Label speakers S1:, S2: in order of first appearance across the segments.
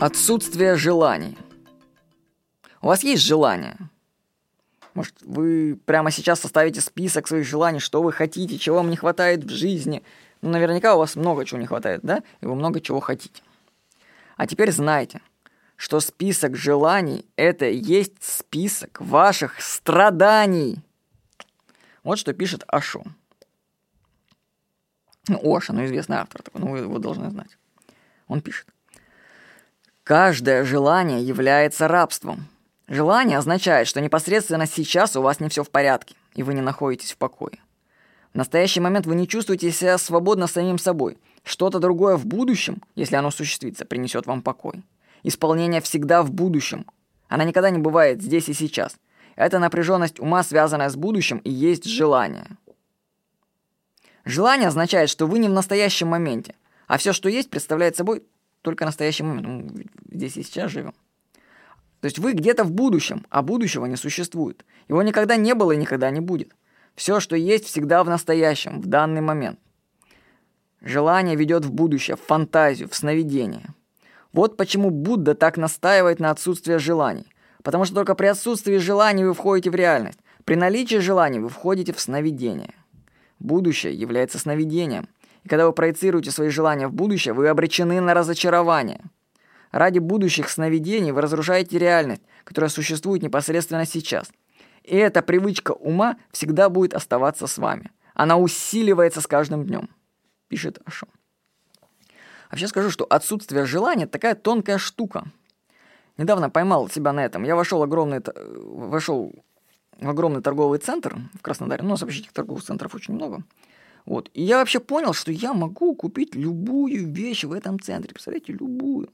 S1: Отсутствие желаний. У вас есть желание? Может, вы прямо сейчас составите список своих желаний, что вы хотите, чего вам не хватает в жизни. Ну, наверняка у вас много чего не хватает, да? И вы много чего хотите. А теперь знайте, что список желаний – это есть список ваших страданий. Вот что пишет Ашо. Ну, Оша, ну, известный автор такой, ну, вы его должны знать. Он пишет. Каждое желание является рабством. Желание означает, что непосредственно сейчас у вас не все в порядке, и вы не находитесь в покое. В настоящий момент вы не чувствуете себя свободно самим собой. Что-то другое в будущем, если оно осуществится, принесет вам покой. Исполнение всегда в будущем. Она никогда не бывает здесь и сейчас. Эта напряженность ума, связанная с будущим, и есть желание. Желание означает, что вы не в настоящем моменте, а все, что есть, представляет собой только настоящий момент. Мы здесь и сейчас живем. То есть вы где-то в будущем, а будущего не существует. Его никогда не было и никогда не будет. Все, что есть, всегда в настоящем, в данный момент. Желание ведет в будущее, в фантазию, в сновидение. Вот почему Будда так настаивает на отсутствии желаний. Потому что только при отсутствии желаний вы входите в реальность. При наличии желаний вы входите в сновидение. Будущее является сновидением – и когда вы проецируете свои желания в будущее, вы обречены на разочарование. Ради будущих сновидений вы разрушаете реальность, которая существует непосредственно сейчас. И эта привычка ума всегда будет оставаться с вами. Она усиливается с каждым днем, пишет Ашо. Вообще скажу, что отсутствие желания – такая тонкая штука. Недавно поймал себя на этом. Я вошел, огромный, вошел в огромный торговый центр в Краснодаре. Ну, этих торговых центров очень много. Вот. И я вообще понял, что я могу купить любую вещь в этом центре. Представляете, любую.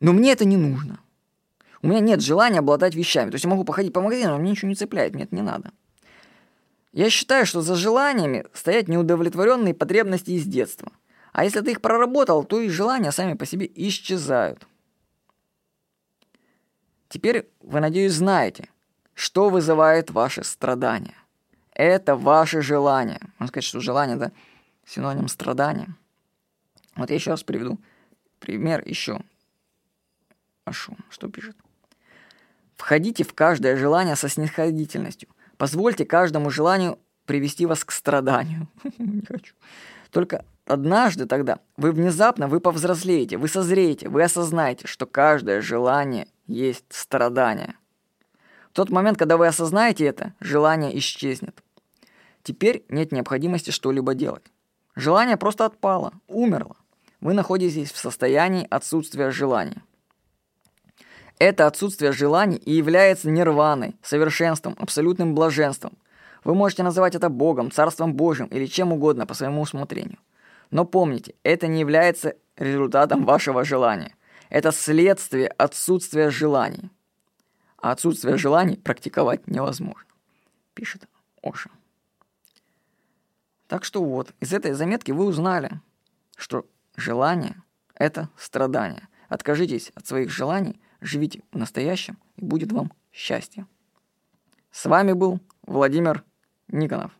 S1: Но мне это не нужно. У меня нет желания обладать вещами. То есть я могу походить по магазину, но мне ничего не цепляет, мне это не надо. Я считаю, что за желаниями стоят неудовлетворенные потребности из детства. А если ты их проработал, то и желания сами по себе исчезают. Теперь вы, надеюсь, знаете, что вызывает ваши страдания. Это ваше желание. Можно сказать, что желание – это синоним страдания. Вот я еще раз приведу пример еще. Ашу, что пишет? Входите в каждое желание со снисходительностью. Позвольте каждому желанию привести вас к страданию. Не хочу. Только однажды тогда вы внезапно, вы повзрослеете, вы созреете, вы осознаете, что каждое желание есть страдание. В тот момент, когда вы осознаете это, желание исчезнет. Теперь нет необходимости что-либо делать. Желание просто отпало, умерло. Вы находитесь в состоянии отсутствия желаний. Это отсутствие желаний и является нирваной, совершенством, абсолютным блаженством. Вы можете называть это Богом, Царством Божьим или чем угодно по своему усмотрению. Но помните, это не является результатом вашего желания. Это следствие отсутствия желаний а отсутствие желаний практиковать невозможно, пишет Оша. Так что вот, из этой заметки вы узнали, что желание – это страдание. Откажитесь от своих желаний, живите в настоящем, и будет вам счастье. С вами был Владимир Никонов.